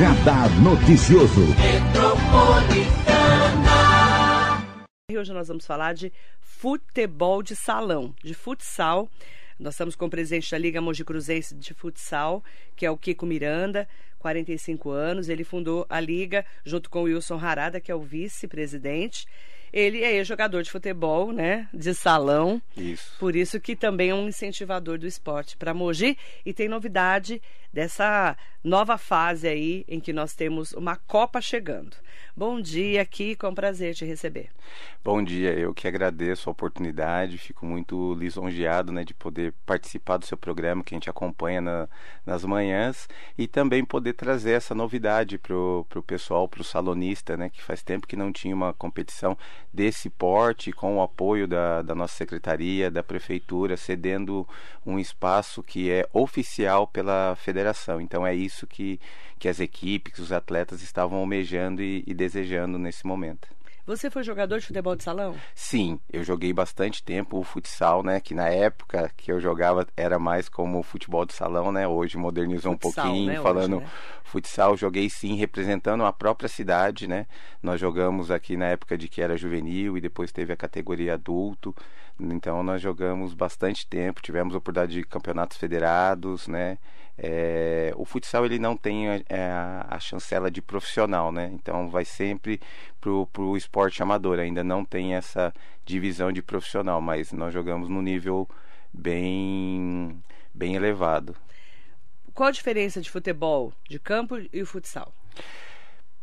Radar Noticioso. E hoje nós vamos falar de futebol de salão, de futsal. Nós estamos com o presidente da Liga Mogi Cruzense de Futsal, que é o Kiko Miranda, 45 anos. Ele fundou a liga junto com o Wilson Harada, que é o vice-presidente. Ele é jogador de futebol, né? De salão. Isso. Por isso que também é um incentivador do esporte para Mogi. E tem novidade dessa nova fase aí em que nós temos uma Copa chegando. Bom dia, aqui com prazer te receber. Bom dia, eu que agradeço a oportunidade, fico muito lisonjeado né, de poder participar do seu programa que a gente acompanha na, nas manhãs e também poder trazer essa novidade para o pessoal, para o salonista, né, que faz tempo que não tinha uma competição desse porte, com o apoio da, da nossa secretaria, da prefeitura, cedendo um espaço que é oficial pela federação. Então é isso que, que as equipes, os atletas estavam almejando e, e desejando nesse momento. Você foi jogador de futebol de salão? Sim, eu joguei bastante tempo o futsal, né? Que na época que eu jogava era mais como futebol de salão, né? Hoje modernizou futsal, um pouquinho, né? falando Hoje, né? futsal. Joguei sim, representando a própria cidade, né? Nós jogamos aqui na época de que era juvenil e depois teve a categoria adulto. Então nós jogamos bastante tempo, tivemos oportunidade de campeonatos federados, né? É, o futsal ele não tem é, a, a, chancela de profissional, né? Então vai sempre pro, pro esporte amador. Ainda não tem essa divisão de profissional, mas nós jogamos no nível bem bem elevado. Qual a diferença de futebol de campo e o futsal?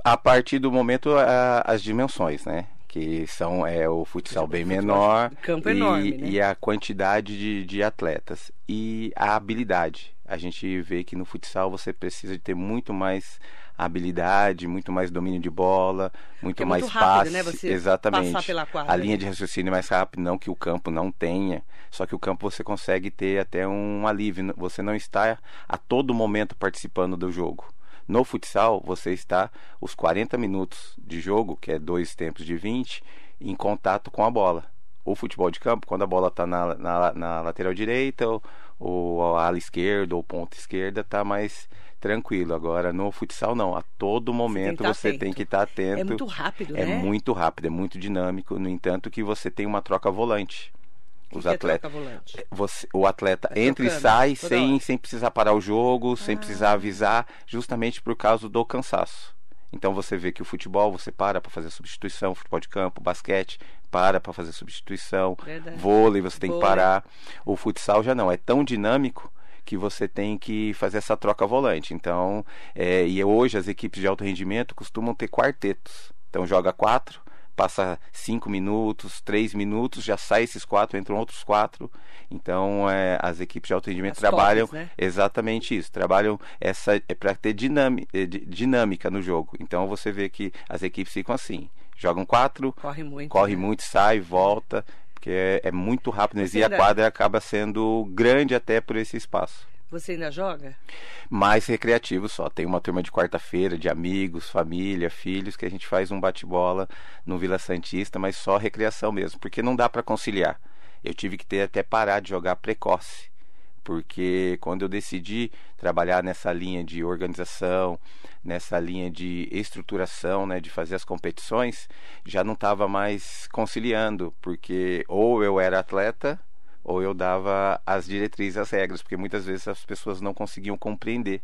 A partir do momento a, as dimensões, né? Que são é o futsal bem menor campo e, enorme, né? e a quantidade de, de atletas e a habilidade. A gente vê que no futsal você precisa de ter muito mais habilidade, muito mais domínio de bola, muito é mais muito rápido, passe, né? Você exatamente. Passar pela quadra, a linha né? de raciocínio é mais rápida, não que o campo não tenha, só que o campo você consegue ter até um alívio. Você não está a todo momento participando do jogo. No futsal, você está os 40 minutos de jogo, que é dois tempos de 20, em contato com a bola. O futebol de campo, quando a bola está na, na, na, lateral direita, ou, ou a ala esquerda, ou ponta esquerda, está mais tranquilo. Agora, no futsal, não. A todo momento você tem que estar tá atento. É muito rápido, é né? É muito rápido, é muito dinâmico. No entanto, que você tem uma troca volante os que atletas. Que é Você, o atleta tá entra trocando, e sai sem, sem precisar parar o jogo, ah. sem precisar avisar, justamente por causa do cansaço. Então você vê que o futebol você para para fazer substituição, futebol de campo, basquete para para fazer substituição, Verdade. vôlei você tem vôlei. que parar. O futsal já não, é tão dinâmico que você tem que fazer essa troca volante. Então, é, e hoje as equipes de alto rendimento costumam ter quartetos. Então joga quatro, passa cinco minutos, três minutos, já sai esses quatro, entram outros quatro. Então, é, as equipes de as trabalham né? exatamente isso, trabalham essa é para ter dinâmica, é, dinâmica no jogo. Então, você vê que as equipes ficam assim, jogam quatro, corre muito, corre né? muito, sai, volta, porque é, é muito rápido e a quadra acaba sendo grande até por esse espaço. Você ainda joga? Mais recreativo só. Tem uma turma de quarta-feira, de amigos, família, filhos, que a gente faz um bate-bola no Vila Santista, mas só recreação mesmo, porque não dá para conciliar. Eu tive que ter até parar de jogar precoce, porque quando eu decidi trabalhar nessa linha de organização, nessa linha de estruturação, né, de fazer as competições, já não estava mais conciliando, porque ou eu era atleta ou eu dava as diretrizes, as regras, porque muitas vezes as pessoas não conseguiam compreender.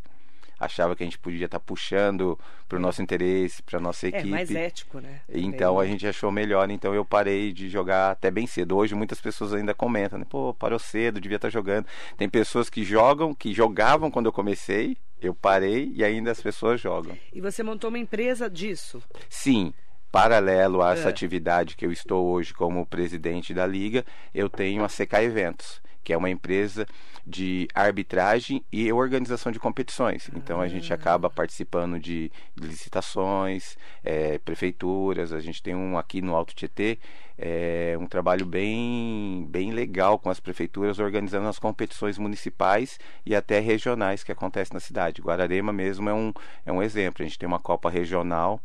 Achava que a gente podia estar tá puxando para o nosso interesse, para nossa equipe. É mais ético, né? Então a gente achou melhor, então eu parei de jogar até bem cedo. Hoje muitas pessoas ainda comentam, né? Pô, parou cedo, devia estar tá jogando. Tem pessoas que jogam, que jogavam quando eu comecei, eu parei e ainda as pessoas jogam. E você montou uma empresa disso? Sim, paralelo a essa é. atividade que eu estou hoje como presidente da liga, eu tenho a CK Eventos, que é uma empresa de arbitragem e organização de competições. Então a gente acaba participando de licitações, é, prefeituras. A gente tem um aqui no Alto Tietê, é, um trabalho bem, bem legal com as prefeituras, organizando as competições municipais e até regionais que acontecem na cidade. Guararema mesmo é um, é um exemplo. A gente tem uma Copa Regional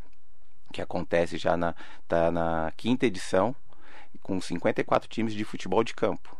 que acontece já na, tá na quinta edição, com 54 times de futebol de campo.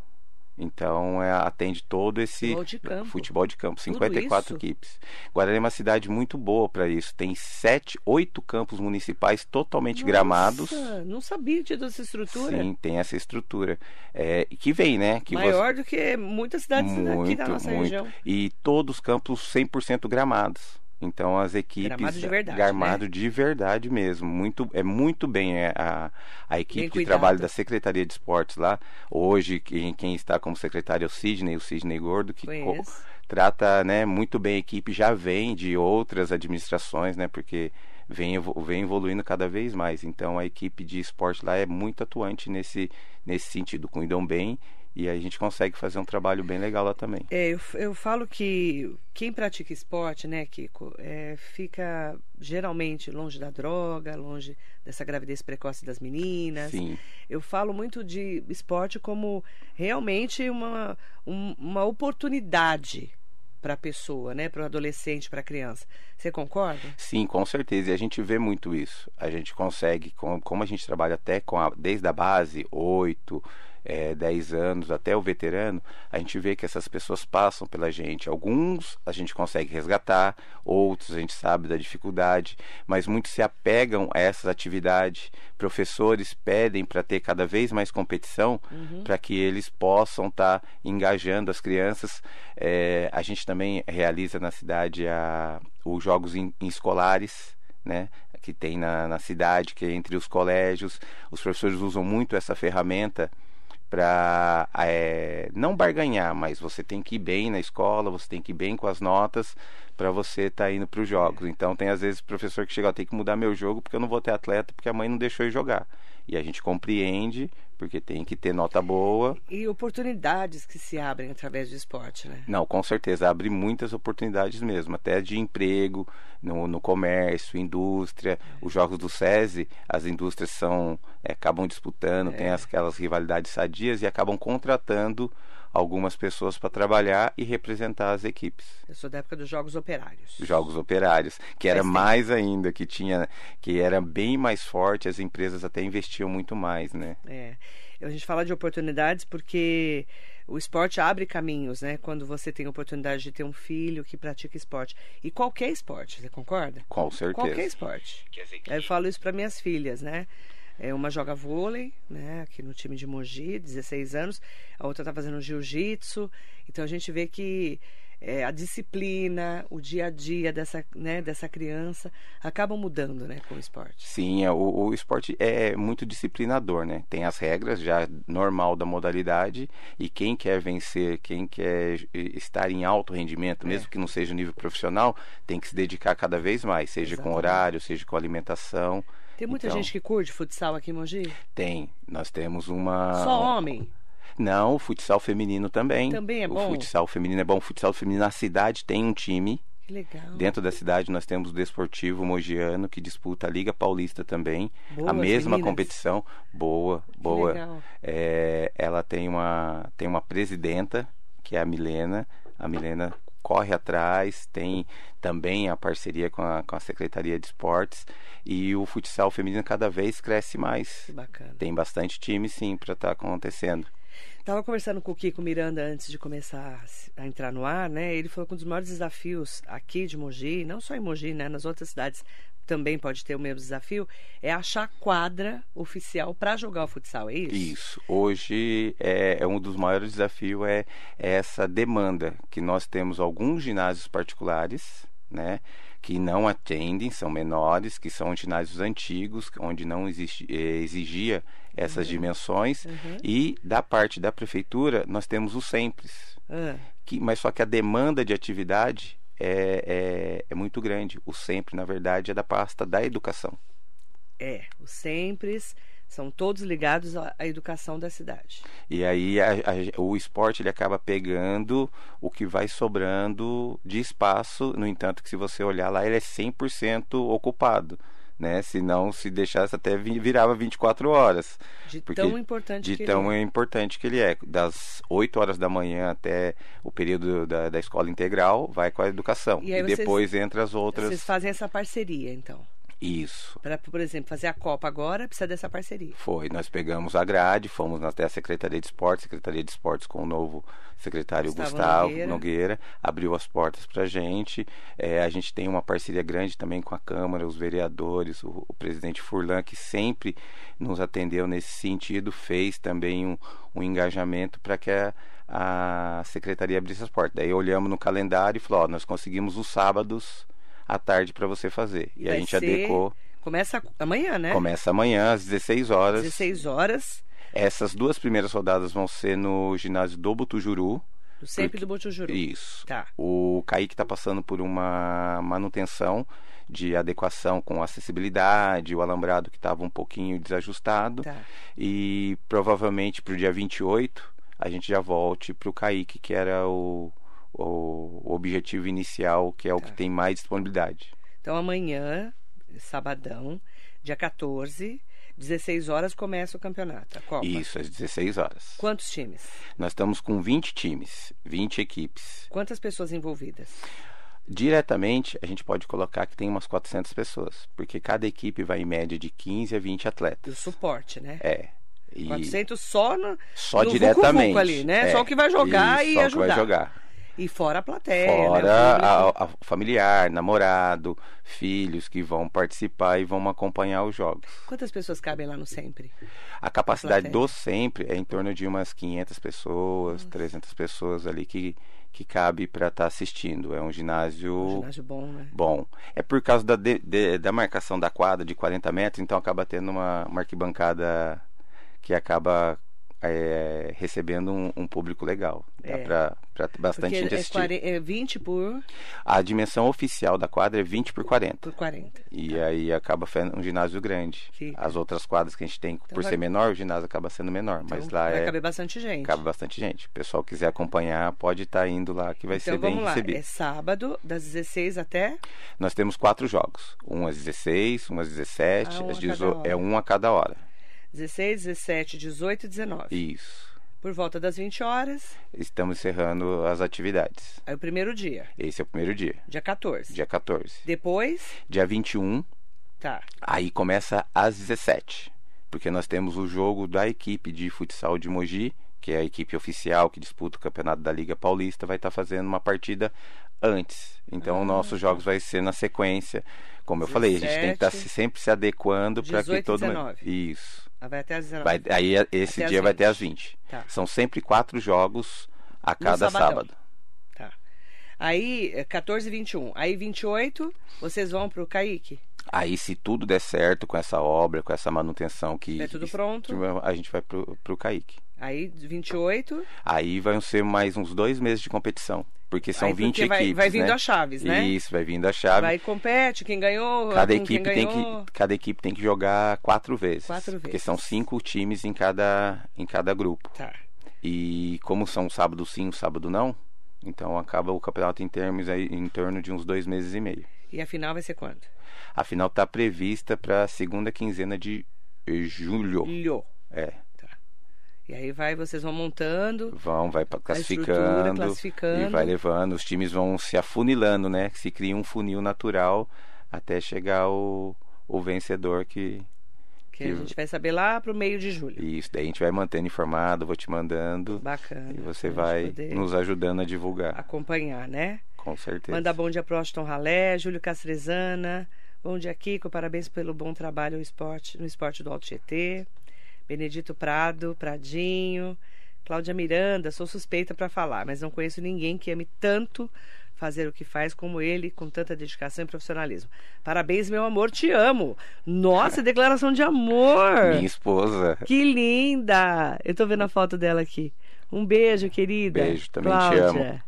Então é, atende todo esse futebol de campo, futebol de campo 54 equipes. Guarani é uma cidade muito boa para isso. Tem sete, oito campos municipais totalmente Nossa, gramados. Não sabia de essa estrutura. Sim, tem essa estrutura. É, que vem, né? Que Maior você... do que muitas cidades muito, aqui da nossa muito. região. E todos os campos 100% gramados. Então as equipes gramado de verdade, gramado né? de verdade mesmo, muito é muito bem é, a, a equipe de trabalho da Secretaria de Esportes lá. Hoje quem, quem está como secretário é o Sidney, o Sidney Gordo que co, trata, né, muito bem a equipe, já vem de outras administrações, né, porque vem, vem evoluindo cada vez mais. Então a equipe de esporte lá é muito atuante nesse nesse sentido, cuidam bem e aí a gente consegue fazer um trabalho bem legal lá também. É, eu, eu falo que quem pratica esporte, né, Kiko, é, fica geralmente longe da droga, longe dessa gravidez precoce das meninas. Sim. Eu falo muito de esporte como realmente uma, um, uma oportunidade para a pessoa, né, para o adolescente, para a criança. Você concorda? Sim, com certeza. E a gente vê muito isso. A gente consegue, como a gente trabalha até com a, desde a base, 8, é, 10 anos até o veterano, a gente vê que essas pessoas passam pela gente. Alguns a gente consegue resgatar, outros a gente sabe da dificuldade, mas muitos se apegam a essas atividades. Professores pedem para ter cada vez mais competição uhum. para que eles possam estar tá engajando as crianças. É, a gente também realiza na cidade a, os jogos in, in escolares. Né, que tem na, na cidade, que é entre os colégios. Os professores usam muito essa ferramenta para é, não barganhar, mas você tem que ir bem na escola, você tem que ir bem com as notas para você estar tá indo para os jogos. Então tem às vezes professor que chega, tem que mudar meu jogo porque eu não vou ter atleta porque a mãe não deixou eu jogar. E a gente compreende, porque tem que ter nota boa. E oportunidades que se abrem através do esporte, né? Não, com certeza, abre muitas oportunidades mesmo, até de emprego, no, no comércio, indústria. É. Os jogos do SESI, as indústrias são é, acabam disputando, é. tem aquelas rivalidades sadias e acabam contratando algumas pessoas para trabalhar e representar as equipes. Eu sou da época dos Jogos Operários. Jogos Operários, que era mais ainda, que tinha, que era bem mais forte, as empresas até investiam muito mais, né? É. A gente fala de oportunidades porque o esporte abre caminhos, né? Quando você tem a oportunidade de ter um filho que pratica esporte. E qualquer esporte, você concorda? Com certeza. Qualquer esporte. Eu falo isso para minhas filhas, né? É, uma joga vôlei, né, aqui no time de Mogi, 16 anos. A outra está fazendo jiu-jitsu. Então a gente vê que é, a disciplina, o dia a dia dessa, né, dessa criança acabam mudando né, com o esporte. Sim, é, o, o esporte é muito disciplinador, né? Tem as regras já normal da modalidade e quem quer vencer, quem quer estar em alto rendimento, mesmo é. que não seja nível profissional, tem que se dedicar cada vez mais, seja Exatamente. com horário, seja com alimentação. Tem muita então, gente que curte futsal aqui em Mogi? Tem. Nós temos uma. Só homem? Não, o futsal feminino também. Também é bom. O futsal feminino é bom. O futsal feminino na cidade tem um time. Que legal. Dentro da cidade nós temos o Desportivo Mogiano, que disputa a Liga Paulista também. Boa, a mesma meninas. competição. Boa, boa. É, ela tem uma, tem uma presidenta, que é a Milena. A Milena corre atrás, tem também a parceria com a, com a Secretaria de Esportes e o futsal feminino cada vez cresce mais. Que bacana. Tem bastante time sim para estar tá acontecendo. Estava conversando com o Kiko Miranda antes de começar a entrar no ar, né? Ele falou que um dos maiores desafios aqui de Mogi, não só em Mogi, né? Nas outras cidades também pode ter o mesmo desafio, é achar quadra oficial para jogar o futsal, é isso? Isso. Hoje é, é um dos maiores desafios é, é essa demanda que nós temos alguns ginásios particulares, né? que não atendem, são menores, que são ginásios antigos, onde não existe, eh, exigia essas Uhum. dimensões. Uhum. E da parte da prefeitura, nós temos o SEMPRES. Ah, Que, mas só que a demanda de atividade é, é, é muito grande. O SEMPRE, na verdade, é da pasta da educação. é, os SEMPRES são todos ligados à, educação da cidade. E aí a- a- o esporte ele acaba pegando o que vai sobrando de espaço. No entanto, que se você olhar lá, ele é 100% ocupado. Né? Se não, se deixasse até vi- virava 24 horas. De Porque tão importante De que tão ele é. importante que ele é. Das 8 horas da manhã até o período da, da escola integral, vai com a educação. E E, vocês- depois entra as outras. Vocês fazem essa parceria, então. Isso. Para, por exemplo, fazer a Copa agora, precisa dessa parceria. Foi. Nós pegamos a grade, fomos até a Secretaria de Esportes, Secretaria de Esportes com o novo secretário Gustavo Gustavo, Nogueira. Nogueira. abriu as portas para a gente. É, a gente tem uma parceria grande também com a Câmara, os vereadores, o, o presidente Furlan, que sempre nos atendeu nesse sentido, fez também um, um engajamento para que a, a secretaria abrisse as portas. Daí olhamos no calendário e falou: ó, nós conseguimos os sábados à tarde para você fazer. E, a gente ser- adequou. Começa amanhã, né? Começa amanhã às 16 horas. 16 horas, Essas duas primeiras rodadas vão ser no ginásio do Butujuru. do sempre do Botujuru. Isso. Tá. O Kaique está passando por uma manutenção de adequação com acessibilidade, o alambrado que estava um pouquinho desajustado. Tá. E provavelmente para o dia 28 a gente já volte para o Kaique, que era o, o, o objetivo inicial, que é o Tá. que tem mais disponibilidade. Então amanhã, sabadão, dia 14, 16 horas começa o campeonato, a Copa. Isso, às 16 horas. Quantos times? Nós estamos com 20 times, 20 equipes. Quantas pessoas envolvidas? Diretamente, a gente pode colocar que tem umas 400 pessoas, porque cada equipe vai em média de 15 a 20 E o atletas. suporte, né? É. E 400 só no, só no diretamente. vucu-vucu ali, né? É. Só o que vai jogar e que ajudar. vai jogar. E fora a plateia, né? O Fora público. a, a familiar, namorado, filhos que vão participar e vão acompanhar os jogos. Quantas pessoas cabem lá no sempre? A capacidade plateia. do sempre é em torno de umas 500 pessoas, 300 pessoas ali que, que cabe para estar assistindo. É um ginásio Um ginásio bom, né? bom. É por causa da, de- de- da marcação da quadra de 40 metros, então acaba tendo uma, uma arquibancada que acaba é, recebendo um, um público legal. Dá É. pra, pra bastante Porque gente é, assistir. 40, é 20 por, A dimensão oficial da quadra é 20 por 40. por 40. E aí acaba sendo um ginásio grande. As outras quadras que a gente tem, por vai- ser menor, o ginásio acaba sendo menor. mas Então, lá vai é, caber bastante gente. cabe bastante gente. O pessoal quiser acompanhar, pode estar indo lá, que vai então ser bem vamos lá, recebido. é sábado, das 16 até. Nós temos quatro jogos. Um às 16, um às 17, Ah, um às a 18, cada hora. é um a cada hora. 16, 17, 18 e 19. Isso. Por volta das 20 horas, Estamos encerrando as atividades. aí o primeiro dia, Esse é o primeiro dia, dia 14. dia 14. Depois, Dia 21, tá. aí começa às 17. Porque nós temos o jogo da equipe de futsal de Mogi, que é a equipe oficial que disputa o campeonato da Liga Paulista, vai estar fazendo uma partida antes. Então, Ah, nossos tá. jogos vai ser na sequência. Como eu falei, a gente tem que estar 17, sempre se adequando para que 18 todo mundo. 19. Isso. Ah, Vai até as 19. Vai, aí esse Até dia vai 20. ter às 20. Tá. São sempre quatro jogos a cada sábado. Tá. Aí, é 14 e 21. Aí, 28, vocês vão pro Kaique. Aí, se tudo der certo com essa obra, com essa manutenção que. É tudo pronto. A gente vai pro, pro Kaique. Aí, 28. Aí vão ser mais uns dois meses de competição. Porque são aí 20 porque vai, equipes. vai vindo né? as chaves, né? Isso, vai vindo a chave. Vai compete, quem ganhou. cada, com quem equipe tem ganhou. que, cada equipe tem que jogar quatro vezes. Quatro Porque vezes. são cinco times em cada, em cada grupo. Tá. E como são sábado sim, sábado não, então acaba o campeonato em termos aí, em torno de uns dois meses e meio. E a final vai ser quando? A final está prevista para a segunda quinzena de julho. Lho. É, E aí vai, vocês vão montando. vão, vai classificando, classificando. e vai levando. Os times vão se afunilando, né? Se cria um funil natural até chegar o, o vencedor que Que Que- a gente vai saber lá pro meio de julho. isso. Daí a gente vai mantendo informado, vou te mandando Bacana. e você vai nos ajudando a divulgar, acompanhar, né? com certeza. Manda bom dia pro Austin Ralé, Júlio Castrezana. Bom dia, Kiko. Parabéns pelo bom trabalho no esporte, no esporte do Alto GT. Benedito Prado, Pradinho. Cláudia Miranda, sou suspeita para falar, mas não conheço ninguém que ame tanto fazer o que faz como ele, com tanta dedicação e profissionalismo. Parabéns, meu amor, te amo. Nossa, declaração de amor. Minha esposa. Que linda! Eu tô vendo a foto dela aqui. Um beijo, querida. Beijo, também te Cláudia. amo.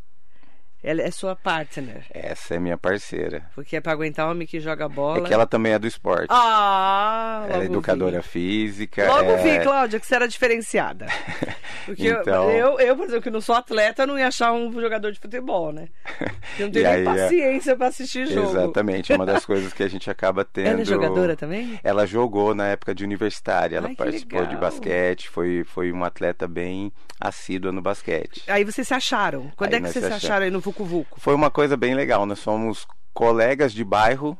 Ela é sua partner. Essa é minha parceira. Porque é pra aguentar homem que joga bola. É que ela também é do esporte. Ah! ela é educadora vi. física. Logo é... vi, Cláudia, que você era diferenciada. Porque eu- Então- eu, eu, por exemplo, que não sou atleta, não ia achar um jogador de futebol, né? Eu não tenho nem aí, é- paciência pra assistir jogo. Exatamente, é uma das coisas que a gente acaba tendo. Ela é jogadora também? Ela jogou na época de universitária, ela Ai, participou de basquete, foi, foi uma atleta bem assídua no basquete. Aí vocês se acharam. Quando Aí é que vocês se acharam aí no Vucu Vucu? Foi uma coisa bem legal, nós somos colegas de bairro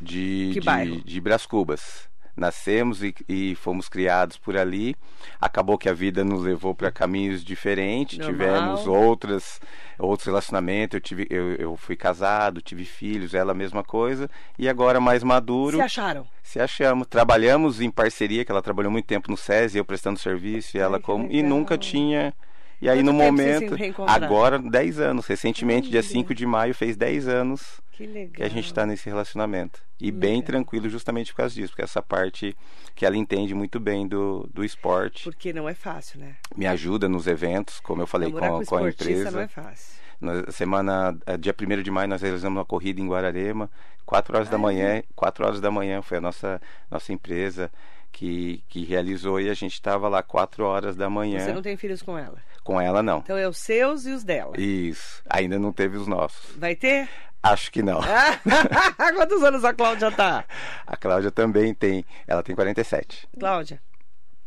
de, Que de, bairro? de Bras Cubas. Nascemos e, e fomos criados por ali. Acabou que a vida nos levou para caminhos diferentes. Normal. Tivemos outras, outros relacionamentos. Eu, tive, eu, eu fui casado, tive filhos, ela a mesma coisa. E agora mais maduro. Se acharam? Se achamos. Trabalhamos em parceria, que ela trabalhou muito tempo no SESI, eu prestando serviço e ela como. E nunca tinha. E aí Quanto no momento. Agora, 10 anos. Recentemente, dia Olha. 5 de maio, fez 10 anos Que que a gente está nesse relacionamento. E bem tranquilo justamente por causa disso, porque essa parte que ela entende muito bem do, do esporte, Porque não é fácil, né? me ajuda nos eventos, como eu falei Namorar com, com, com a empresa. não é fácil. Na semana, eh, dia 1 de maio, nós realizamos uma corrida em Guararema, 4 horas da Ai. manhã, 4 horas da manhã foi a nossa, nossa empresa que, que realizou e a gente estava lá 4 horas da manhã. Você não tem filhos com ela. Com ela, não. Então é os seus e os dela. Isso, ainda não teve os nossos. Vai ter? Acho que não. Quantos anos a Cláudia tá? A Cláudia também tem, ela tem 47. Cláudia,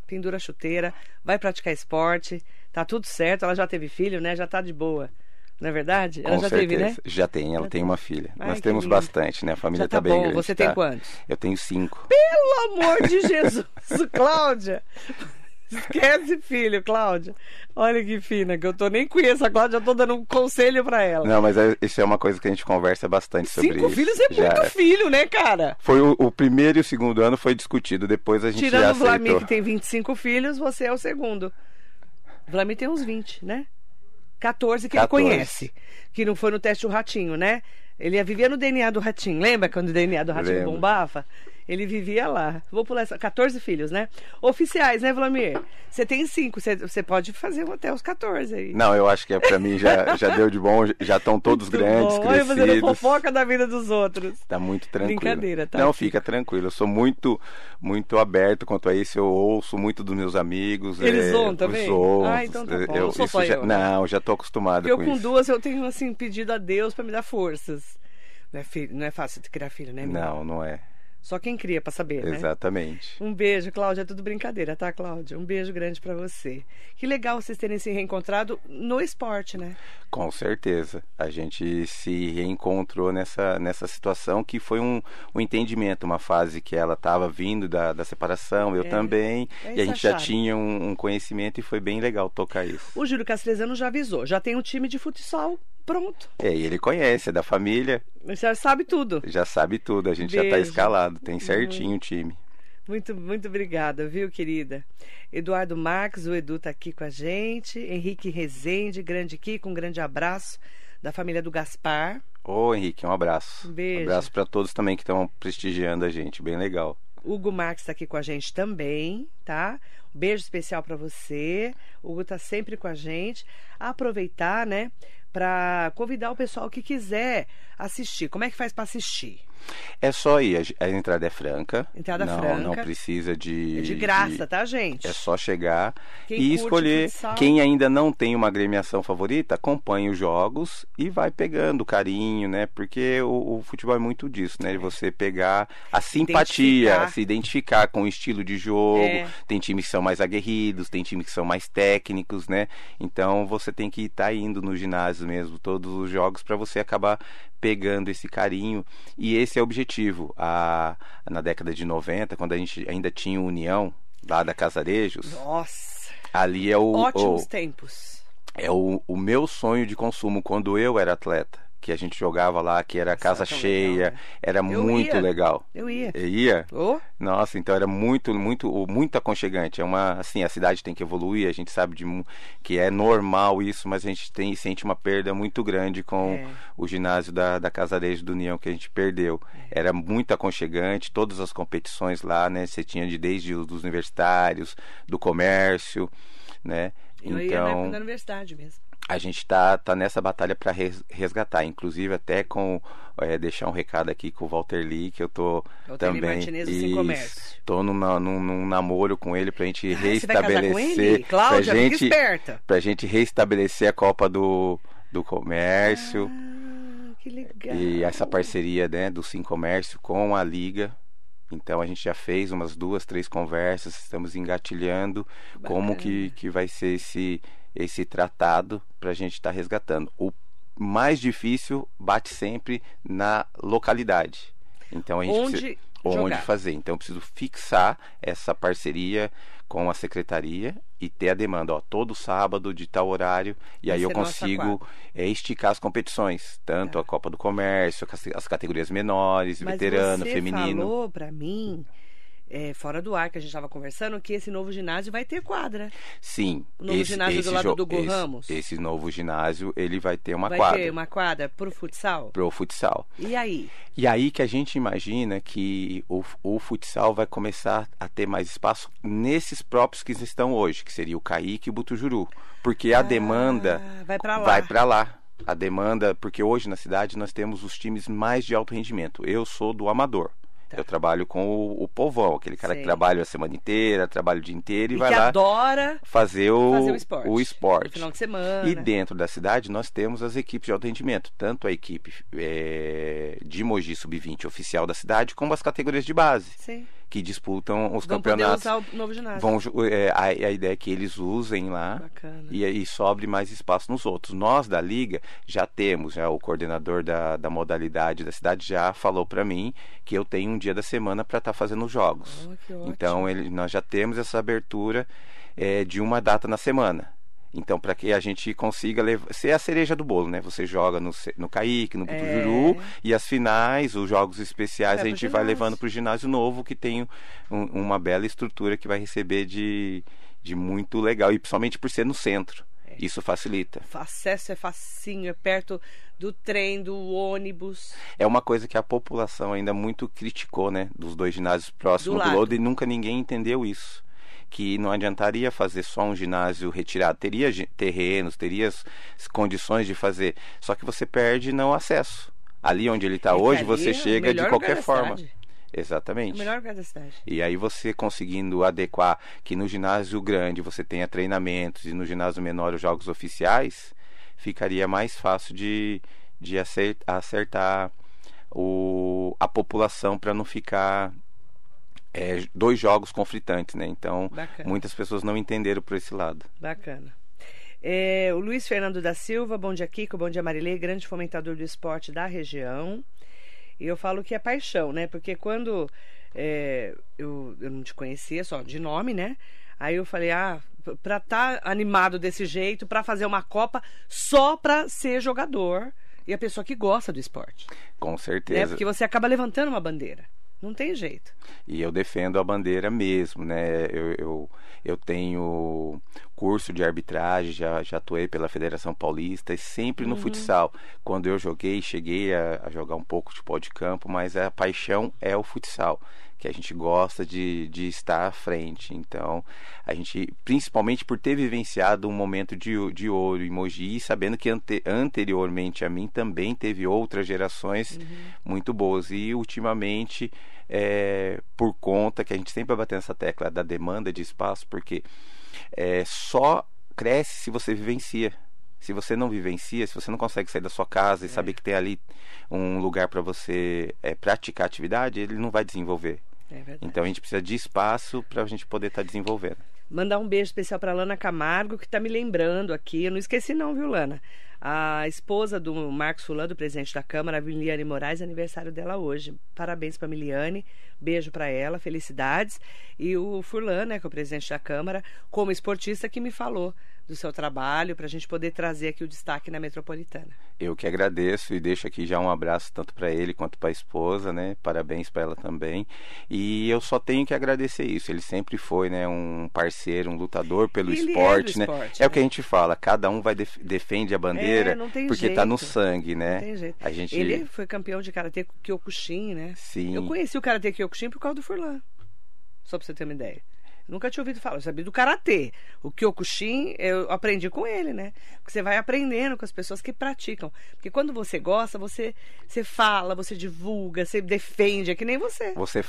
pendura a chuteira, vai praticar esporte, tá tudo certo. Ela já teve filho, né? Já tá de boa. Não é verdade? Ela Com já certeza. teve, né? Já tem, ela Já tem tem. uma filha. Ai, Nós temos lindo. bastante, né? A família Já tá bem bom. grande. Você tem tá? quantos? Eu tenho cinco. Pelo amor de Jesus, Cláudia. Esquece filho, Cláudia. Olha que fina, que eu tô nem conheço a Cláudia, eu tô dando um conselho pra ela. Não, mas é- isso é uma coisa que a gente conversa bastante sobre Cinco isso. filhos é Já- muito filho, né, cara? Foi o, o primeiro e o segundo ano foi discutido, depois a gente já Tirando o Vlamir, aceitou. que tem 25 filhos, você é o segundo. O Vlamir tem uns 20, né? 14 que 14. ele conhece. Que não foi no teste do ratinho, né? Ele vivia no DNA do ratinho. Lembra quando o DNA do ratinho Lembro. bombava? Ele vivia lá. Vou pular essa. 14 filhos, né? Oficiais, né, Vlamir? Você tem cinco. Você, você pode fazer até os 14 aí. Não, eu acho que é, pra mim já, já deu de bom, já estão todos Muito grandes, bom. Olha, fazendo crescidos. fofoca da vida dos outros. Tá muito tranquilo. Brincadeira, tá? Não, fica tranquilo. Eu sou muito, muito aberto quanto a isso. Eu ouço muito dos meus amigos. Eles é, zoam também? Zoam. Ah, então tá bom. Eu, Não sou só já, eu? Não, já tô acostumado Porque eu com com isso. duas eu tenho assim pedido a Deus pra me dar forças. Não é, filho, não é fácil de criar filho, né? Não, não é. Só quem cria pra saber, né? Exatamente. Um beijo, Cláudia. É tudo brincadeira, tá, Cláudia? Um beijo grande pra você. Que legal vocês terem se reencontrado no esporte, né? Com certeza. A gente se reencontrou nessa, nessa situação que foi um, um entendimento, uma fase que ela estava vindo da, da separação, eu É. também, Aí e a gente já tinha um, um conhecimento e foi bem legal tocar isso. O Júlio Castrezano já avisou. Já tem um time de futsal pronto. É, e ele conhece, é da família, Já sabe tudo. já sabe tudo, a gente já está Beijo. escalado, tem certinho o time. Muito, muito obrigada, viu, querida? Eduardo Marques, o Edu tá aqui com a gente. Henrique Rezende, grande Kiko, um grande abraço da família do Gaspar. Ô Henrique, um abraço. Um beijo. abraço para todos também que estão prestigiando a gente, bem legal. Hugo Marques está aqui com a gente também, tá? Um beijo especial para você. O Hugo tá sempre com a gente. Aproveitar, né, para convidar o pessoal que quiser assistir. Como é que faz para assistir? É só ir, a, entrada é franca. Entrada não, franca. Não precisa de. É de graça, tá, gente? É só chegar Quem e escolher. futsal- Quem ainda não tem uma agremiação favorita, acompanhe os jogos e vai pegando carinho, né? Porque o, o futebol é muito disso, né? De você pegar a simpatia, Identificar. se identificar com o estilo de jogo. É. Tem times que são mais aguerridos, tem times que são mais técnicos, né? Então você tem que estar indo no ginásio mesmo, todos os jogos, para você acabar pegando esse carinho. E esse é o objetivo. A, na década de 90, quando a gente ainda tinha União, lá da Casarejos, Nossa, ali é o, ótimos o- tempos. é o, o meu sonho de consumo quando eu era atleta. Que a gente jogava lá, que era casa cheia, legal, né? era Eu muito ia. legal. Eu ia. E ia? Ô, Nossa, então era muito, muito, muito aconchegante. É uma, assim, a cidade tem que evoluir. A gente sabe de que é normal isso, mas a gente tem sente uma perda muito grande com É. o ginásio da, da Casarejo do União que a gente perdeu. É. Era muito aconchegante. Todas as competições lá, né? Você tinha de desde os dos universitários, do comércio, né? eu ia na Então da universidade mesmo. A gente tá, tá nessa batalha para resgatar, inclusive até com é, deixar um recado aqui com o Walter Lee, que eu tô Walter também tô num, num, num namoro com ele pra gente Ah, reestabelecer, fica gente, esperta. pra gente reestabelecer a Copa do, do Comércio Ah, que legal. e essa parceria né, do Sim Comércio com a Liga. Então a gente já fez umas duas, três conversas, estamos engatilhando como que, que vai ser esse, esse tratado para a gente estar resgatando. O mais difícil bate sempre na localidade. Então a gente onde precisa, onde fazer. Então eu preciso fixar essa parceria com a secretaria e ter a demanda, ó, todo sábado de tal horário, e Vai aí eu consigo é, esticar as competições, tanto Tá. a Copa do Comércio, as- as categorias menores, Mas veterano, você feminino. falou pra mim, é, fora do ar que a gente estava conversando, que esse novo ginásio vai ter quadra. Sim. O novo ginásio do lado do Go esse, Ramos? esse novo ginásio, ele vai ter uma vai quadra ter uma quadra pro futsal? pro futsal. E aí? E aí que a gente imagina que o, o futsal vai começar a ter mais espaço nesses próprios que estão hoje, que seria o Caíque e o Butujuru. Porque a Ah, demanda vai pra lá. vai para lá. A demanda, porque hoje na cidade nós temos os times mais de alto rendimento. Eu sou do amador. Tá. Eu trabalho com o, o povão, aquele cara Sei. que trabalha a semana inteira, trabalha o dia inteiro e, E vai que lá adora fazer o, fazer o esporte. o esporte. No final de semana. E dentro da cidade nós temos as equipes de alto rendimento, tanto a equipe eh, de Mogi Sub-20 oficial da cidade, como as categorias de base, Sim. Que disputam os Vão poder campeonatos. usar o novo ginásio. Vão, eh, a, a ideia é que eles usem lá Bacana. e aí sobre mais espaço nos outros. Nós da liga já temos, já o coordenador da, da modalidade da cidade já falou para mim que eu tenho um dia da semana para estar fazendo os jogos. Oh. Então ele, nós já temos essa abertura eh, de uma data na semana. Então, para que a gente consiga levar, ser a cereja do bolo, né? Você joga no, no Caíque, no Butujuru, e as finais, os jogos especiais, Vai a gente vai levando para o ginásio novo, que tem um- uma bela estrutura que vai receber de, de muito legal, e principalmente por ser no centro. Isso facilita. O acesso é facinho, é perto do trem, do ônibus. É uma coisa que a população ainda muito criticou, né? Dos dois ginásios próximos Do do, lado. E nunca ninguém entendeu isso. Que não adiantaria fazer só um ginásio retirado. Teria terrenos, teria condições de fazer. Só que você perde no acesso. Ali onde ele está hoje, você chega de qualquer forma. Exatamente. o melhor lugar da cidade. E aí você conseguindo adequar que no ginásio grande você tenha treinamentos e no ginásio menor os jogos oficiais, ficaria mais fácil de, de acer- acertar o, a população para não ficar é, dois jogos conflitantes, né? Então Bacana. muitas pessoas não entenderam por esse lado. Bacana. É, o Luiz Fernando da Silva, bom dia Kiko, bom dia Marilei, grande fomentador do esporte da região. E eu falo que é paixão, né? Porque quando é, eu, eu não te conhecia só de nome, né? Aí eu falei, ah, pra estar animado desse jeito, pra fazer uma Copa só pra ser jogador e a pessoa que gosta do esporte. Com Né? certeza. Porque você acaba levantando uma bandeira. Não tem jeito. E eu defendo a bandeira mesmo, né? Eu, eu, eu tenho curso de arbitragem, já, já atuei pela Federação Paulista e sempre no futsal. Quando eu joguei, cheguei a, a jogar um pouco de futebol de campo, mas a paixão é o futsal, que a gente gosta de, de estar à frente. Então, a gente, principalmente por ter vivenciado um momento de, de ouro em Mogi, e sabendo que ante, anteriormente a mim também teve outras gerações muito boas. E ultimamente, é, por conta que a gente sempre vai bater nessa tecla da demanda de espaço, porque é, só cresce se você vivencia. Se você não vivencia, se você não consegue sair da sua casa e saber que tem ali um lugar para você é, praticar atividade, ele não vai desenvolver. É verdade. Então a gente precisa de espaço para a gente poder estar desenvolvendo. Mandar um beijo especial para Lana Camargo, que está me lembrando aqui. Eu não esqueci, não, viu, Lana? A esposa do Marcos Fulan, do presidente da Câmara, a Miliane Moraes, aniversário dela hoje. Parabéns para Miliane, beijo para ela, felicidades. E o Furlan, né, que é o presidente da Câmara, como esportista, que me falou do seu trabalho, para a gente poder trazer aqui o destaque na metropolitana. Eu que agradeço e deixo aqui já um abraço tanto para ele quanto para a esposa, né? Parabéns para ela também. E eu só tenho que agradecer isso. Ele sempre foi, né, um parceiro, um lutador pelo Ele é esporte, né? esporte, É o que né? a gente fala, cada um vai def defende a bandeira É, porque tá no sangue, né? Não tem jeito. A gente Ele foi campeão de karatê Kyokushin, né? Sim. Eu conheci o karatê Kyokushin por causa do Furlan. Só pra você ter uma ideia. Nunca tinha ouvido falar, eu sabia do karatê. O Kyokushin eu aprendi com ele, né? Porque você vai aprendendo com as pessoas que praticam. Porque quando você gosta, você, você fala, você divulga, você defende, é que nem você. você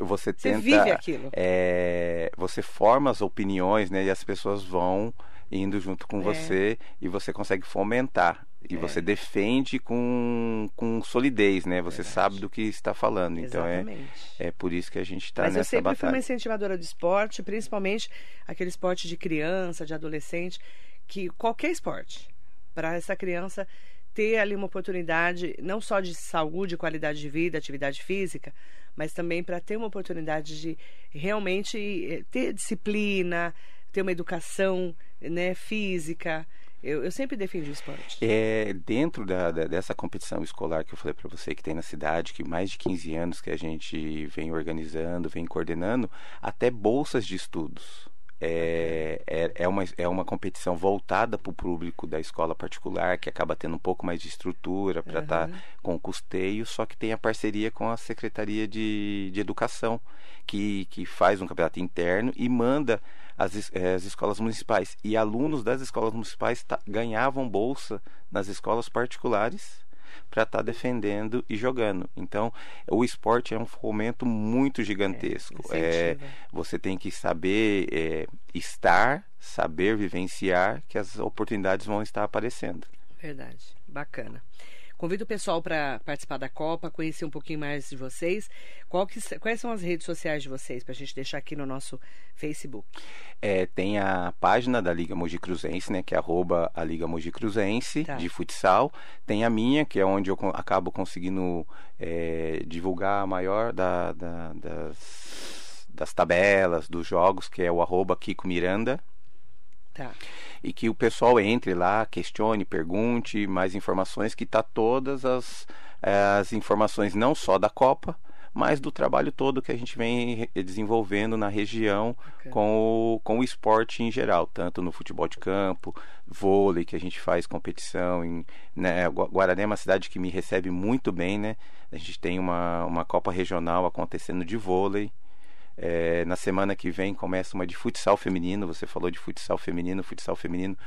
você Você tenta vive aquilo. é, você forma as opiniões, né? E as pessoas vão indo junto com É. você e você consegue fomentar. E É. você defende com, com solidez, né? Você sabe do que está falando. Então é, Exatamente. é por isso que a gente está Mas eu nessa sempre fui uma batalha. incentivadora do esporte, principalmente aquele esporte de criança, de adolescente, que qualquer esporte, para essa criança ter ali uma oportunidade não só de saúde, qualidade de vida, atividade física, mas também para ter uma oportunidade de realmente eh, ter disciplina, ter uma educação né, física. Eu, eu sempre defendi o esporte. É, dentro da, da, dessa competição escolar que eu falei para você que tem na cidade, que mais de 15 anos que a gente vem organizando, vem coordenando, até bolsas de estudos é, é, é, uma, é uma competição voltada para o público da escola particular, que acaba tendo um pouco mais de estrutura para estar uhum. tá com o custeio, só que tem a parceria com a Secretaria de, de Educação, que, que faz um campeonato interno e manda as, é, as escolas municipais. E alunos das escolas municipais ganhavam bolsa nas escolas particulares para estar tá defendendo e jogando. Então, o esporte é um fomento muito gigantesco. É, é você tem que saber é, estar, saber vivenciar que as oportunidades vão estar aparecendo. Verdade, bacana. Convido o pessoal para participar da Copa, conhecer um pouquinho mais de vocês. Que, quais são as redes sociais de vocês, para a gente deixar aqui no nosso Facebook? É, tem a página da Liga Mogi Cruzense, né, que é arroba a Liga Mogi Cruzense, tá. de futsal. Tem a minha, que é onde eu acabo conseguindo é, divulgar a maior da, da, das, das tabelas, dos jogos, que é o arroba Kiko Miranda. Tá e que o pessoal entre lá, questione, pergunte mais informações, que está todas as, as informações não só da Copa, mas do trabalho todo que a gente vem desenvolvendo na região okay. com, o, com o esporte em geral, tanto no futebol de campo, vôlei, que a gente faz competição. Em, né, Guarani é uma cidade que me recebe muito bem, né? A gente tem uma, uma Copa Regional acontecendo de vôlei. É, na semana que vem começa uma de futsal feminino. Você falou de futsal feminino. Futsal feminino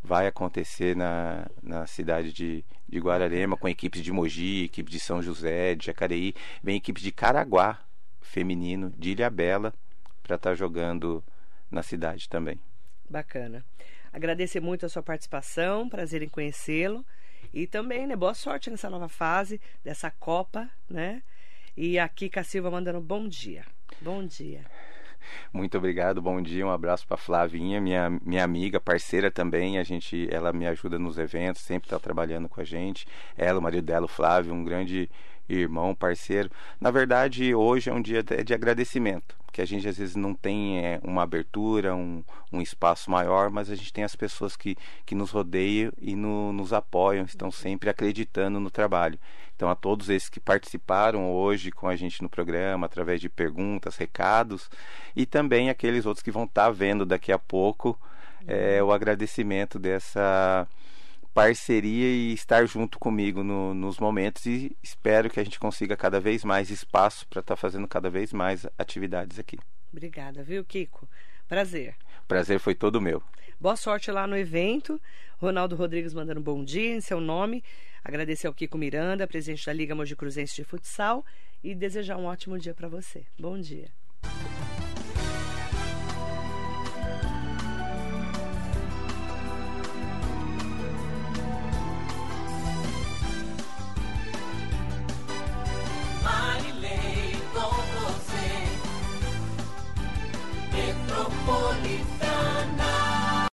vai acontecer na, na cidade de, de Guararema, com equipes de Mogi, equipes de São José, de Jacareí. Vem equipes de Caraguá feminino, de Ilhabela, para estar tá jogando na cidade também. Bacana. Agradecer muito a sua participação, prazer em conhecê-lo. E também, né, boa sorte nessa nova fase dessa Copa, né? E aqui Silva mandando bom dia. Bom dia. Muito obrigado, bom dia, um abraço para Flavinha, minha, minha amiga, parceira também. A gente, ela me ajuda nos eventos, sempre está trabalhando com a gente. Ela, o marido dela, o Flávio, um grande irmão, parceiro. Na verdade, hoje é um dia de, de agradecimento, que a gente às vezes não tem é, uma abertura, um, um espaço maior, mas a gente tem as pessoas que, que nos rodeiam e no, nos apoiam, estão sempre acreditando no trabalho. Então, a todos esses que participaram hoje com a gente no programa, através de perguntas, recados, e também aqueles outros que vão estar vendo daqui a pouco é, o agradecimento dessa parceria e estar junto comigo no, nos momentos e espero que a gente consiga cada vez mais espaço para estar tá fazendo cada vez mais atividades aqui. Obrigada, viu, Kiko? Prazer. Prazer foi todo meu. Boa sorte lá no evento. Ronaldo Rodrigues mandando bom dia em seu nome. Agradecer ao Kiko Miranda, presidente da Liga Mogi Cruzense de Futsal, e desejar um ótimo dia para você. Bom dia.